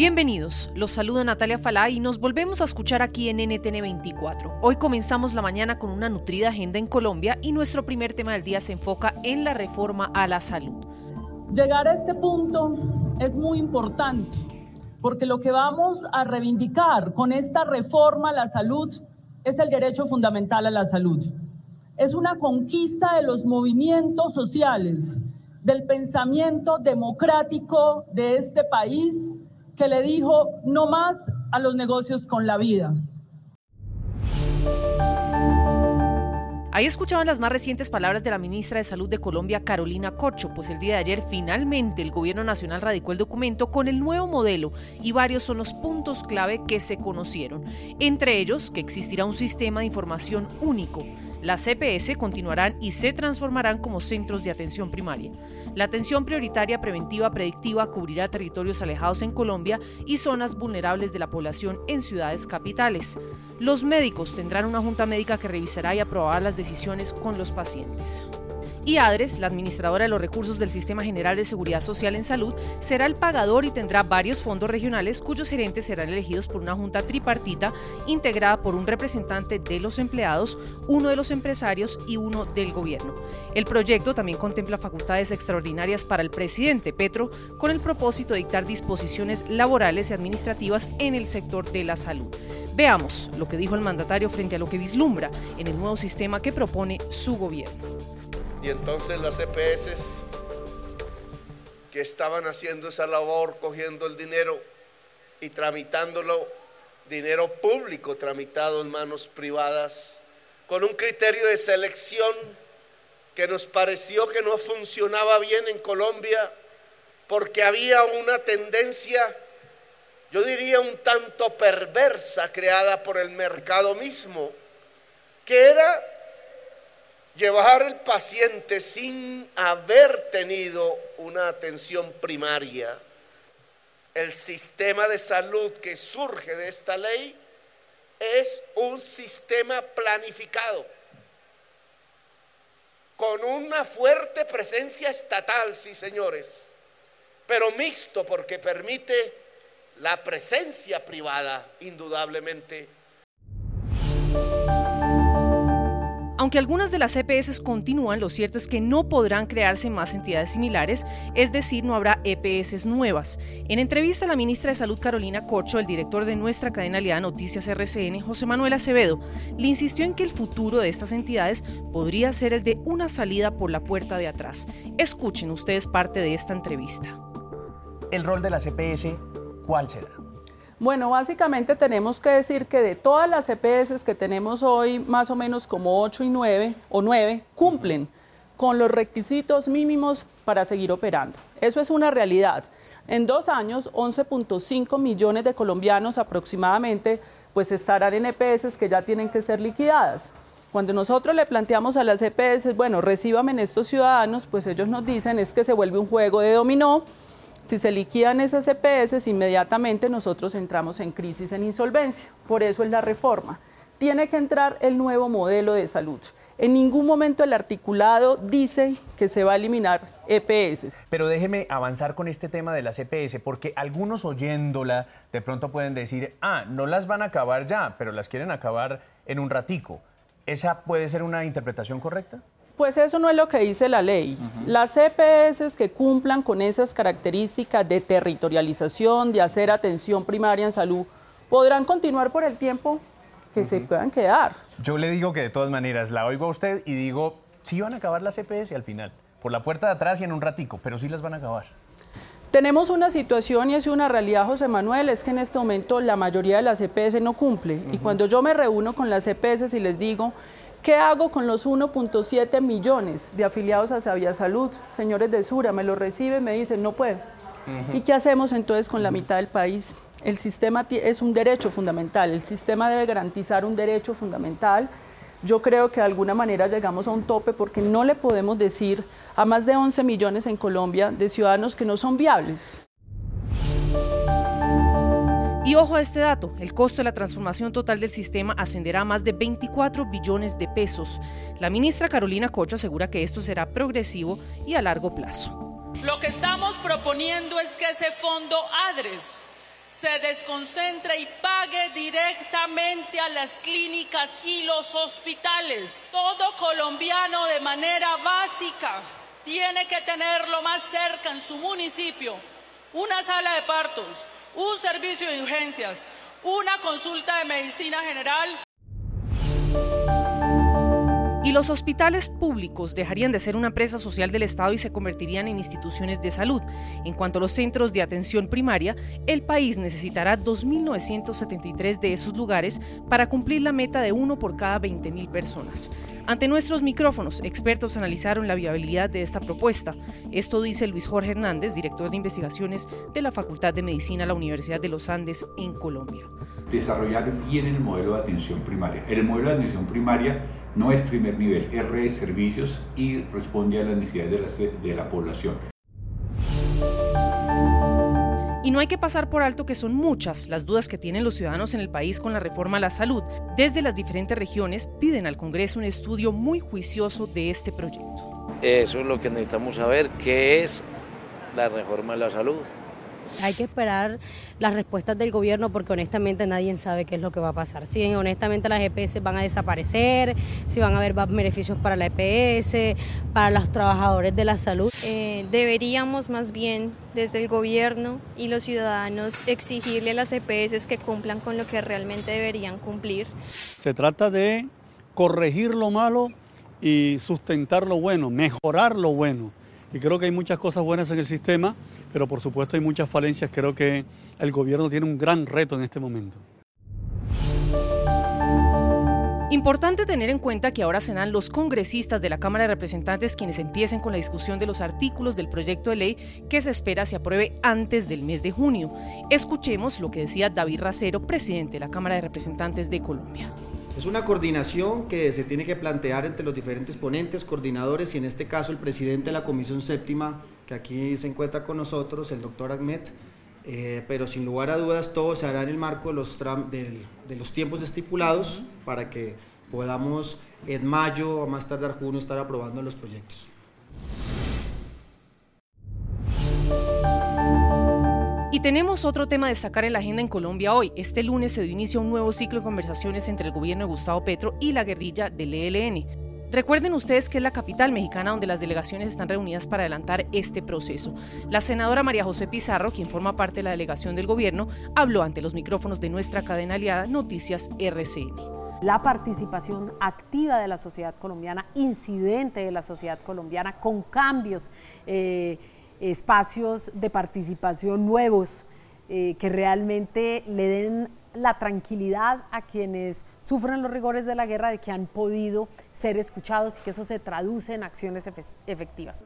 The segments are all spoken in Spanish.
Bienvenidos, los saluda Natalia Falá y nos volvemos a escuchar aquí en NTN 24. Hoy comenzamos la mañana con una nutrida agenda en Colombia y nuestro primer tema del día se enfoca en la reforma a la salud. Llegar a este punto es muy importante porque lo que vamos a reivindicar con esta reforma a la salud es el derecho fundamental a la salud. Es una conquista de los movimientos sociales, del pensamiento democrático de este país que le dijo no más a los negocios con la vida. Ahí escuchaban las más recientes palabras de la ministra de Salud de Colombia, Carolina Corcho, pues el día de ayer finalmente el Gobierno Nacional radicó el documento con el nuevo modelo y varios son los puntos clave que se conocieron. Entre ellos, que existirá un sistema de información único las CPS continuarán y se transformarán como centros de atención primaria. La atención prioritaria preventiva predictiva cubrirá territorios alejados en Colombia y zonas vulnerables de la población en ciudades capitales. Los médicos tendrán una junta médica que revisará y aprobará las decisiones con los pacientes. Y ADRES, la administradora de los recursos del Sistema General de Seguridad Social en Salud, será el pagador y tendrá varios fondos regionales cuyos gerentes serán elegidos por una junta tripartita integrada por un representante de los empleados, uno de los empresarios y uno del gobierno. El proyecto también contempla facultades extraordinarias para el presidente Petro con el propósito de dictar disposiciones laborales y administrativas en el sector de la salud. Veamos lo que dijo el mandatario frente a lo que vislumbra en el nuevo sistema que propone su gobierno. Y entonces las EPS que estaban haciendo esa labor, cogiendo el dinero y tramitándolo, dinero público tramitado en manos privadas, con un criterio de selección que nos pareció que no funcionaba bien en Colombia, porque había una tendencia, yo diría un tanto perversa, creada por el mercado mismo, que era llevar al paciente sin haber tenido una atención primaria. El sistema de salud que surge de esta ley es un sistema planificado, con una fuerte presencia estatal, sí señores, pero mixto porque permite la presencia privada, indudablemente Aunque algunas de las EPS continúan, lo cierto es que no podrán crearse más entidades similares, es decir, no habrá EPS nuevas. En entrevista a la ministra de Salud Carolina Corcho, el director de nuestra cadena aliada Noticias RCN, José Manuel Acevedo, le insistió en que el futuro de estas entidades podría ser el de una salida por la puerta de atrás. Escuchen ustedes parte de esta entrevista. ¿El rol de las EPS cuál será? Bueno, básicamente tenemos que decir que de todas las EPS que tenemos hoy, más o menos como 8 y 9 o 9 cumplen con los requisitos mínimos para seguir operando. Eso es una realidad. En dos años, 11.5 millones de colombianos aproximadamente pues estarán en EPS que ya tienen que ser liquidadas. Cuando nosotros le planteamos a las EPS, bueno, recíbame en estos ciudadanos, pues ellos nos dicen es que se vuelve un juego de dominó si se liquidan esas EPS, inmediatamente nosotros entramos en crisis, en insolvencia. Por eso es la reforma. Tiene que entrar el nuevo modelo de salud. En ningún momento el articulado dice que se va a eliminar EPS. Pero déjeme avanzar con este tema de las EPS, porque algunos oyéndola de pronto pueden decir, ah, no las van a acabar ya, pero las quieren acabar en un ratico. ¿Esa puede ser una interpretación correcta? Pues eso no es lo que dice la ley. Las EPS que cumplan con esas características de territorialización, de hacer atención primaria en salud, podrán continuar por el tiempo que se puedan quedar. Yo le digo que de todas maneras la oigo a usted y digo, sí van a acabar las EPS al final, por la puerta de atrás y en un ratico, pero sí las van a acabar. Tenemos una situación y es una realidad, José Manuel, es que en este momento la mayoría de las EPS no cumple. Y cuando yo me reúno con las EPS y les digo, ¿Qué hago con los 1.7 millones de afiliados a Sabia Salud? Señores de Sura, me lo reciben, me dicen, no puedo. ¿Y qué hacemos entonces con la mitad del país? El sistema es un derecho fundamental, el sistema debe garantizar un derecho fundamental. Yo creo que de alguna manera llegamos a un tope porque no le podemos decir a más de 11 millones en Colombia de ciudadanos que no son viables. Y ojo a este dato, el costo de la transformación total del sistema ascenderá a más de 24 billones de pesos. La ministra Carolina Cocho asegura que esto será progresivo y a largo plazo. Lo que estamos proponiendo es que ese fondo ADRES se desconcentre y pague directamente a las clínicas y los hospitales. Todo colombiano de manera básica tiene que tenerlo más cerca en su municipio una sala de partos, un servicio de urgencias, una consulta de medicina general y los hospitales públicos dejarían de ser una empresa social del Estado y se convertirían en instituciones de salud. En cuanto a los centros de atención primaria, el país necesitará 2.973 de esos lugares para cumplir la meta de uno por cada 20.000 personas. Ante nuestros micrófonos, expertos analizaron la viabilidad de esta propuesta. Esto dice Luis Jorge Hernández, director de investigaciones de la Facultad de Medicina de la Universidad de los Andes en Colombia. Desarrollar bien el modelo de atención primaria. El modelo de atención primaria no es primer nivel, es red de servicios y responde a las necesidades de la, de la población. Y no hay que pasar por alto que son muchas las dudas que tienen los ciudadanos en el país con la reforma a la salud. Desde las diferentes regiones piden al Congreso un estudio muy juicioso de este proyecto. Eso es lo que necesitamos saber, qué es la reforma a la salud. Hay que esperar las respuestas del gobierno porque honestamente nadie sabe qué es lo que va a pasar. Si honestamente las EPS van a desaparecer, si van a haber beneficios para la EPS, para los trabajadores de la salud. Eh, deberíamos más bien desde el gobierno y los ciudadanos exigirle a las EPS que cumplan con lo que realmente deberían cumplir. Se trata de corregir lo malo y sustentar lo bueno, mejorar lo bueno. Y creo que hay muchas cosas buenas en el sistema pero por supuesto hay muchas falencias. Creo que el gobierno tiene un gran reto en este momento. Importante tener en cuenta que ahora serán los congresistas de la Cámara de Representantes quienes empiecen con la discusión de los artículos del proyecto de ley que se espera se apruebe antes del mes de junio. Escuchemos lo que decía David Racero, presidente de la Cámara de Representantes de Colombia. Es una coordinación que se tiene que plantear entre los diferentes ponentes, coordinadores y en este caso el presidente de la Comisión Séptima, que aquí se encuentra con nosotros, el doctor Ahmed, eh, pero sin lugar a dudas todo se hará en el marco de los, de, de los tiempos estipulados para que podamos en mayo o más tardar junio estar aprobando los proyectos. Tenemos otro tema a destacar en la agenda en Colombia hoy. Este lunes se dio inicio a un nuevo ciclo de conversaciones entre el gobierno de Gustavo Petro y la guerrilla del ELN. Recuerden ustedes que es la capital mexicana donde las delegaciones están reunidas para adelantar este proceso. La senadora María José Pizarro, quien forma parte de la delegación del gobierno, habló ante los micrófonos de nuestra cadena aliada Noticias RCN. La participación activa de la sociedad colombiana, incidente de la sociedad colombiana, con cambios. Eh, espacios de participación nuevos eh, que realmente le den la tranquilidad a quienes sufren los rigores de la guerra de que han podido ser escuchados y que eso se traduce en acciones efectivas.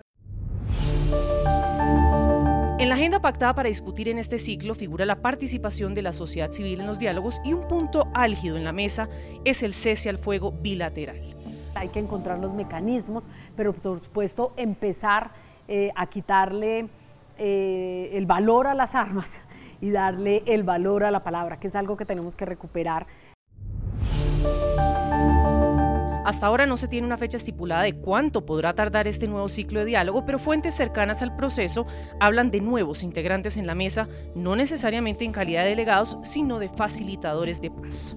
En la agenda pactada para discutir en este ciclo figura la participación de la sociedad civil en los diálogos y un punto álgido en la mesa es el cese al fuego bilateral. Hay que encontrar los mecanismos, pero por supuesto empezar eh, a quitarle eh, el valor a las armas y darle el valor a la palabra, que es algo que tenemos que recuperar. Hasta ahora no se tiene una fecha estipulada de cuánto podrá tardar este nuevo ciclo de diálogo, pero fuentes cercanas al proceso hablan de nuevos integrantes en la mesa, no necesariamente en calidad de delegados, sino de facilitadores de paz.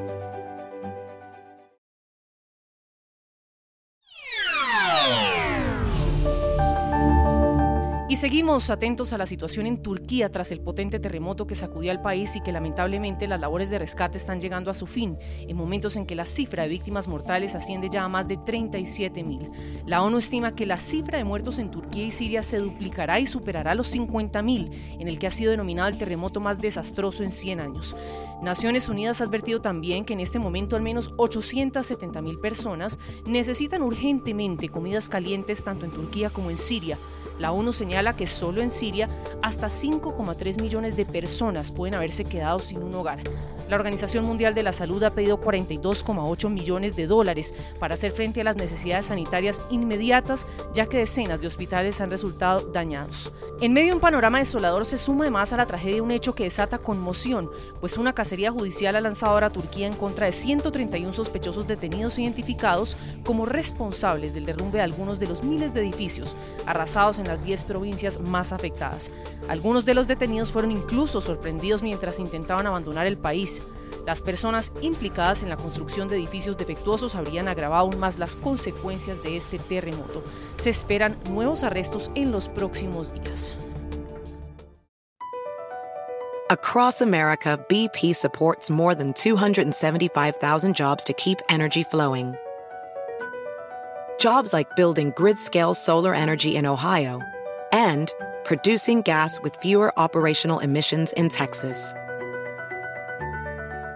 Y seguimos atentos a la situación en Turquía tras el potente terremoto que sacudió al país y que lamentablemente las labores de rescate están llegando a su fin, en momentos en que la cifra de víctimas mortales asciende ya a más de 37 mil. La ONU estima que la cifra de muertos en Turquía y Siria se duplicará y superará los 50 mil, en el que ha sido denominado el terremoto más desastroso en 100 años. Naciones Unidas ha advertido también que en este momento al menos 870 mil personas necesitan urgentemente comidas calientes tanto en Turquía como en Siria La ONU señala que solo en Siria hasta 5,3 millones de personas pueden haberse quedado sin un hogar. La Organización Mundial de la Salud ha pedido 42,8 millones de dólares para hacer frente a las necesidades sanitarias inmediatas, ya que decenas de hospitales han resultado dañados. En medio de un panorama desolador se suma además a la tragedia un hecho que desata conmoción, pues una cacería judicial ha lanzado ahora a Turquía en contra de 131 sospechosos detenidos e identificados como responsables del derrumbe de algunos de los miles de edificios arrasados en las 10 provincias más afectadas. Algunos de los detenidos fueron incluso sorprendidos mientras intentaban abandonar el país. Las personas implicadas en la construcción de edificios defectuosos habrían agravado aún más las consecuencias de este terremoto. Se esperan nuevos arrestos en los próximos días. Across America, BP supports more than 275,000 jobs to keep energy flowing. Jobs like building grid scale solar energy in Ohio and producing gas with fewer operational emissions in Texas.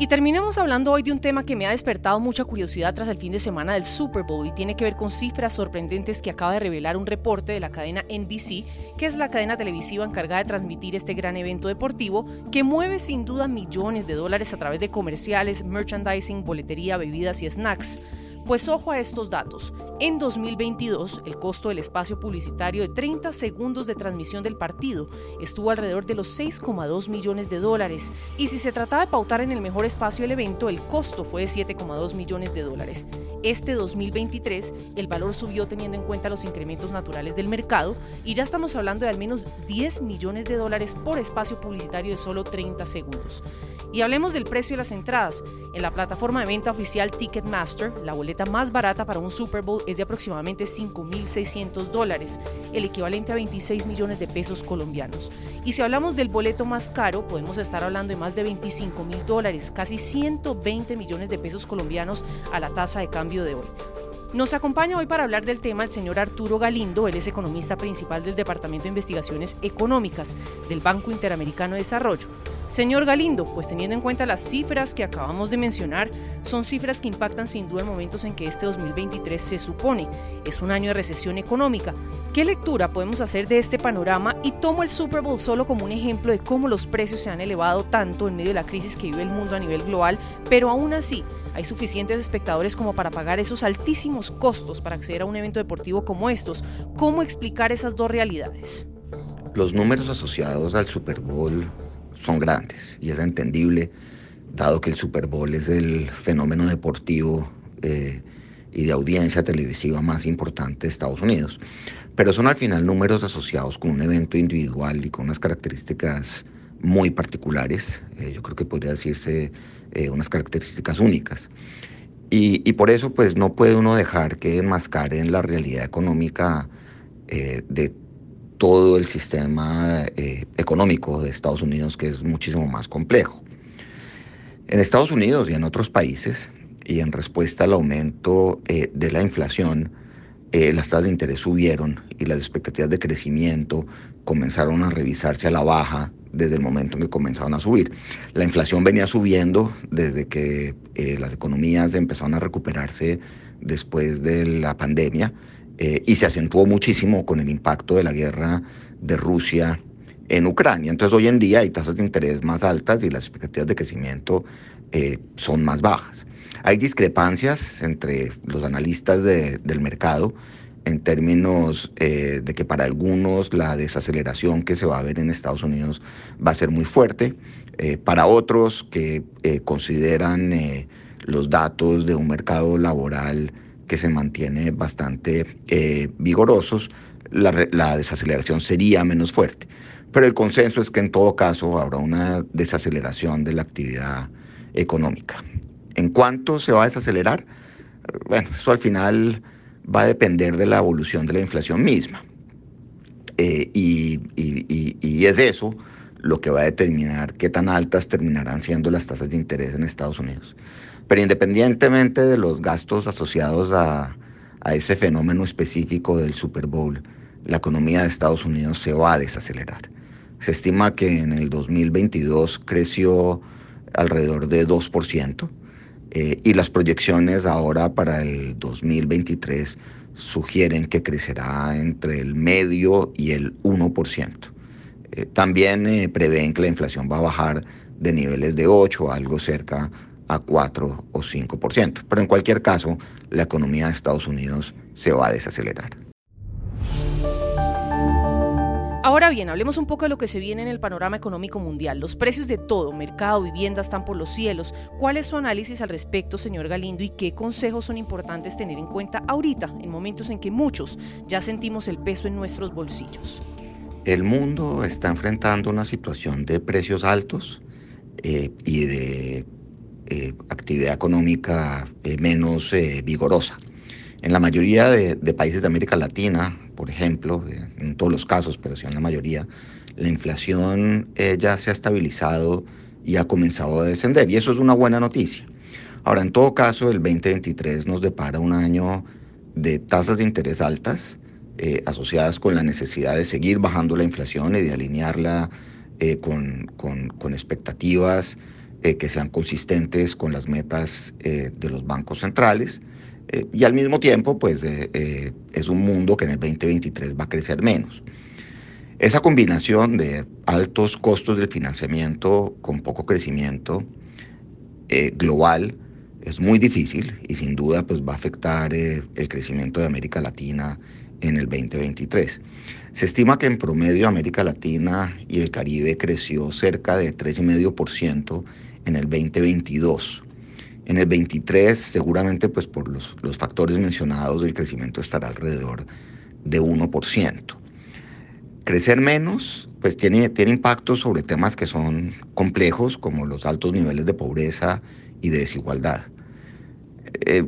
Y terminemos hablando hoy de un tema que me ha despertado mucha curiosidad tras el fin de semana del Super Bowl y tiene que ver con cifras sorprendentes que acaba de revelar un reporte de la cadena NBC, que es la cadena televisiva encargada de transmitir este gran evento deportivo que mueve sin duda millones de dólares a través de comerciales, merchandising, boletería, bebidas y snacks. Pues ojo a estos datos. En 2022, el costo del espacio publicitario de 30 segundos de transmisión del partido estuvo alrededor de los 6,2 millones de dólares. Y si se trataba de pautar en el mejor espacio del evento, el costo fue de 7,2 millones de dólares. Este 2023, el valor subió teniendo en cuenta los incrementos naturales del mercado y ya estamos hablando de al menos 10 millones de dólares por espacio publicitario de solo 30 segundos. Y hablemos del precio de las entradas. En la plataforma de venta oficial Ticketmaster, la boleta más barata para un Super Bowl es de aproximadamente 5.600 dólares, el equivalente a 26 millones de pesos colombianos. Y si hablamos del boleto más caro, podemos estar hablando de más de 25 mil dólares, casi 120 millones de pesos colombianos a la tasa de cambio de hoy. Nos acompaña hoy para hablar del tema el señor Arturo Galindo, él es economista principal del Departamento de Investigaciones Económicas del Banco Interamericano de Desarrollo. Señor Galindo, pues teniendo en cuenta las cifras que acabamos de mencionar, son cifras que impactan sin duda en momentos en que este 2023 se supone es un año de recesión económica. ¿Qué lectura podemos hacer de este panorama? Y tomo el Super Bowl solo como un ejemplo de cómo los precios se han elevado tanto en medio de la crisis que vive el mundo a nivel global, pero aún así hay suficientes espectadores como para pagar esos altísimos costos para acceder a un evento deportivo como estos. ¿Cómo explicar esas dos realidades? Los números asociados al Super Bowl son grandes y es entendible, dado que el Super Bowl es el fenómeno deportivo eh, y de audiencia televisiva más importante de Estados Unidos. Pero son al final números asociados con un evento individual y con unas características muy particulares, eh, yo creo que podría decirse eh, unas características únicas. Y, por eso pues no puede uno dejar que enmascaren la realidad económica eh, de todo el sistema económico de Estados Unidos, que es muchísimo más complejo. En Estados Unidos y en otros países, y en respuesta al aumento de la inflación, las tasas de interés subieron y las expectativas de crecimiento comenzaron a revisarse a la baja desde el momento en que comenzaron a subir. La inflación venía subiendo desde que eh, las economías empezaron a recuperarse después de la pandemia eh, y se acentuó muchísimo con el impacto de la guerra de Rusia en Ucrania. Entonces hoy en día hay tasas de interés más altas y las expectativas de crecimiento eh, son más bajas. Hay discrepancias entre los analistas del mercado en términos eh, de que para algunos la desaceleración que se va a ver en Estados Unidos va a ser muy fuerte, eh, para otros que eh, consideran los datos de un mercado laboral que se mantiene bastante vigorosos, la, la desaceleración sería menos fuerte. Pero el consenso es que en todo caso habrá una desaceleración de la actividad económica. ¿En cuánto se va a desacelerar? Bueno, eso al final va a depender de la evolución de la inflación misma. Eh, y, es eso lo que va a determinar qué tan altas terminarán siendo las tasas de interés en Estados Unidos. Pero independientemente de los gastos asociados a, a ese fenómeno específico del Super Bowl, la economía de Estados Unidos se va a desacelerar. Se estima que en el 2022 creció alrededor de 2% eh, y las proyecciones ahora para el 2023 sugieren que crecerá entre el medio y el 1%. Eh, también eh, prevén que la inflación va a bajar de niveles de 8 algo cerca a 4 o 5%. Pero en cualquier caso, la economía de Estados Unidos se va a desacelerar. Ahora bien, hablemos un poco de lo que se viene en el panorama económico mundial. Los precios de todo, mercado, vivienda, están por los cielos. ¿Cuál es su análisis al respecto, señor Galindo, y qué consejos son importantes tener en cuenta ahorita, en momentos en que muchos ya sentimos el peso en nuestros bolsillos? El mundo está enfrentando una situación de precios altos eh, y de eh, actividad económica eh, menos vigorosa. En la mayoría de, países de América Latina, por ejemplo, en todos los casos, pero sí en la mayoría, la inflación ya se ha estabilizado y ha comenzado a descender. Y eso es una buena noticia. Ahora, en todo caso, el 2023 nos depara un año de tasas de interés altas asociadas con la necesidad de seguir bajando la inflación y de alinearla con, con, con expectativas eh, que sean consistentes con las metas eh, de los bancos centrales. Eh, y al mismo tiempo, pues es un mundo que en el 2023 va a crecer menos. Esa combinación de altos costos del financiamiento con poco crecimiento global es muy difícil y sin duda pues va a afectar el crecimiento de América Latina en el 2023. Se estima que en promedio América Latina y el Caribe creció cerca de 3,5% en el 2022. En el 23 seguramente pues por los, los factores mencionados el crecimiento estará alrededor de 1%. Crecer menos pues tiene, tiene impactos sobre temas que son complejos como los altos niveles de pobreza y de desigualdad. Eh,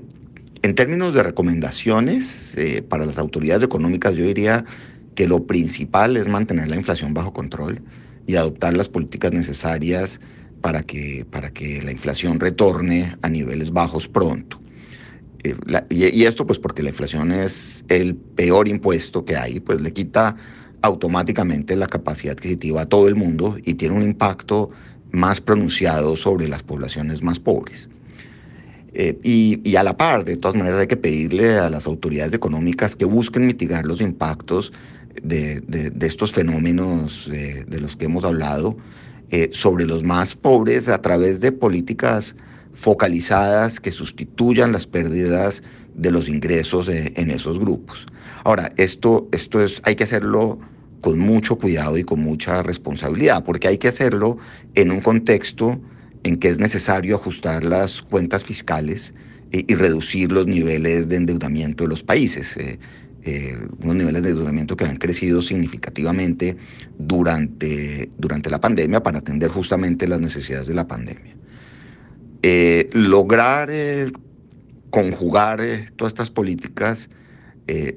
en términos de recomendaciones eh, para las autoridades económicas, yo diría que lo principal es mantener la inflación bajo control y adoptar las políticas necesarias para que, para que la inflación retorne a niveles bajos pronto. Eh, y, esto pues porque la inflación es el peor impuesto que hay, pues le quita automáticamente la capacidad adquisitiva a todo el mundo y tiene un impacto más pronunciado sobre las poblaciones más pobres. Eh, y, a la par, de todas maneras, hay que pedirle a las autoridades económicas que busquen mitigar los impactos de, estos fenómenos eh, de los que hemos hablado eh, sobre los más pobres a través de políticas focalizadas que sustituyan las pérdidas de los ingresos en esos grupos. Ahora, esto, esto es, hay que hacerlo con mucho cuidado y con mucha responsabilidad, porque hay que hacerlo en un contexto en que es necesario ajustar las cuentas fiscales y, reducir los niveles de endeudamiento de los países. Eh, eh, unos niveles de endeudamiento que han crecido significativamente durante, durante la pandemia para atender justamente las necesidades de la pandemia. Eh, lograr conjugar todas estas políticas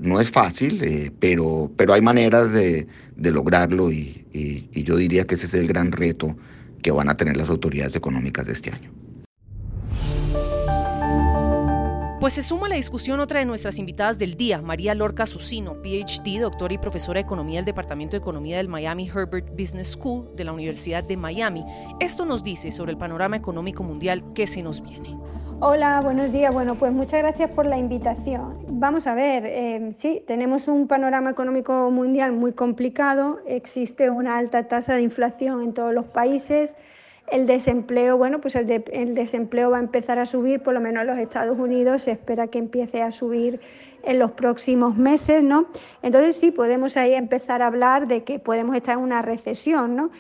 no es fácil, pero, pero hay maneras de, lograrlo y, y yo diría que ese es el gran reto que van a tener las autoridades económicas de este año. Pues se suma a la discusión otra de nuestras invitadas del día, María Lorca Susino, PhD, doctora y profesora de Economía del Departamento de Economía del Miami Herbert Business School de la Universidad de Miami. Esto nos dice sobre el panorama económico mundial que se nos viene. Hola, buenos días. Bueno, pues muchas gracias por la invitación. Vamos a ver, eh, sí, tenemos un panorama económico mundial muy complicado, existe una alta tasa de inflación en todos los países, el desempleo, bueno, pues el, desempleo va a empezar a subir, por lo menos en los Estados Unidos se espera que empiece a subir en los próximos meses, ¿no? Entonces sí, podemos ahí empezar a hablar de que podemos estar en una recesión, ¿no?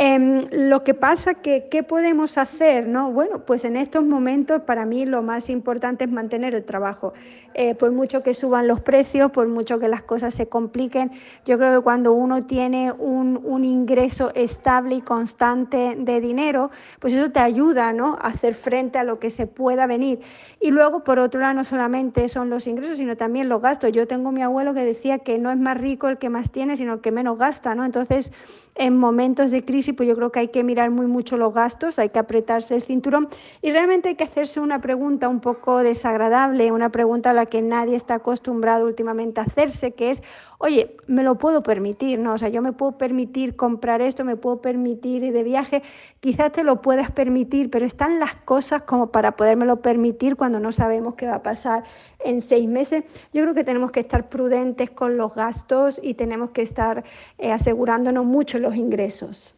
Em, lo que pasa que, ¿qué podemos hacer? No? Bueno, pues en estos momentos para mí lo más importante es mantener el trabajo. Eh, por mucho que suban los precios, por mucho que las cosas se compliquen, yo creo que cuando uno tiene un, un ingreso estable y constante de dinero, pues eso te ayuda ¿no? a hacer frente a lo que se pueda venir. Y luego, por otro lado, no solamente son los ingresos, sino también los gastos. Yo tengo mi abuelo que decía que no es más rico el que más tiene, sino el que menos gasta. ¿no? Entonces, en momentos de crisis, pues yo creo que hay que mirar muy mucho los gastos, hay que apretarse el cinturón y realmente hay que hacerse una pregunta un poco desagradable, una pregunta a la que nadie está acostumbrado últimamente a hacerse, que es, oye, me lo puedo permitir, ¿no? O sea, yo me puedo permitir comprar esto, me puedo permitir ir de viaje, quizás te lo puedas permitir, pero están las cosas como para podérmelo permitir cuando no sabemos qué va a pasar en seis meses. Yo creo que tenemos que estar prudentes con los gastos y tenemos que estar eh, asegurándonos mucho los ingresos.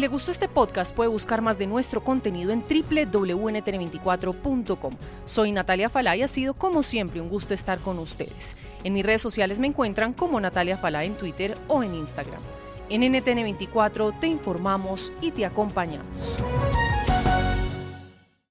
Le gustó este podcast, puede buscar más de nuestro contenido en www.ntn24.com. Soy Natalia Falá y ha sido, como siempre, un gusto estar con ustedes. En mis redes sociales me encuentran como Natalia Falá en Twitter o en Instagram. En NTN24 te informamos y te acompañamos.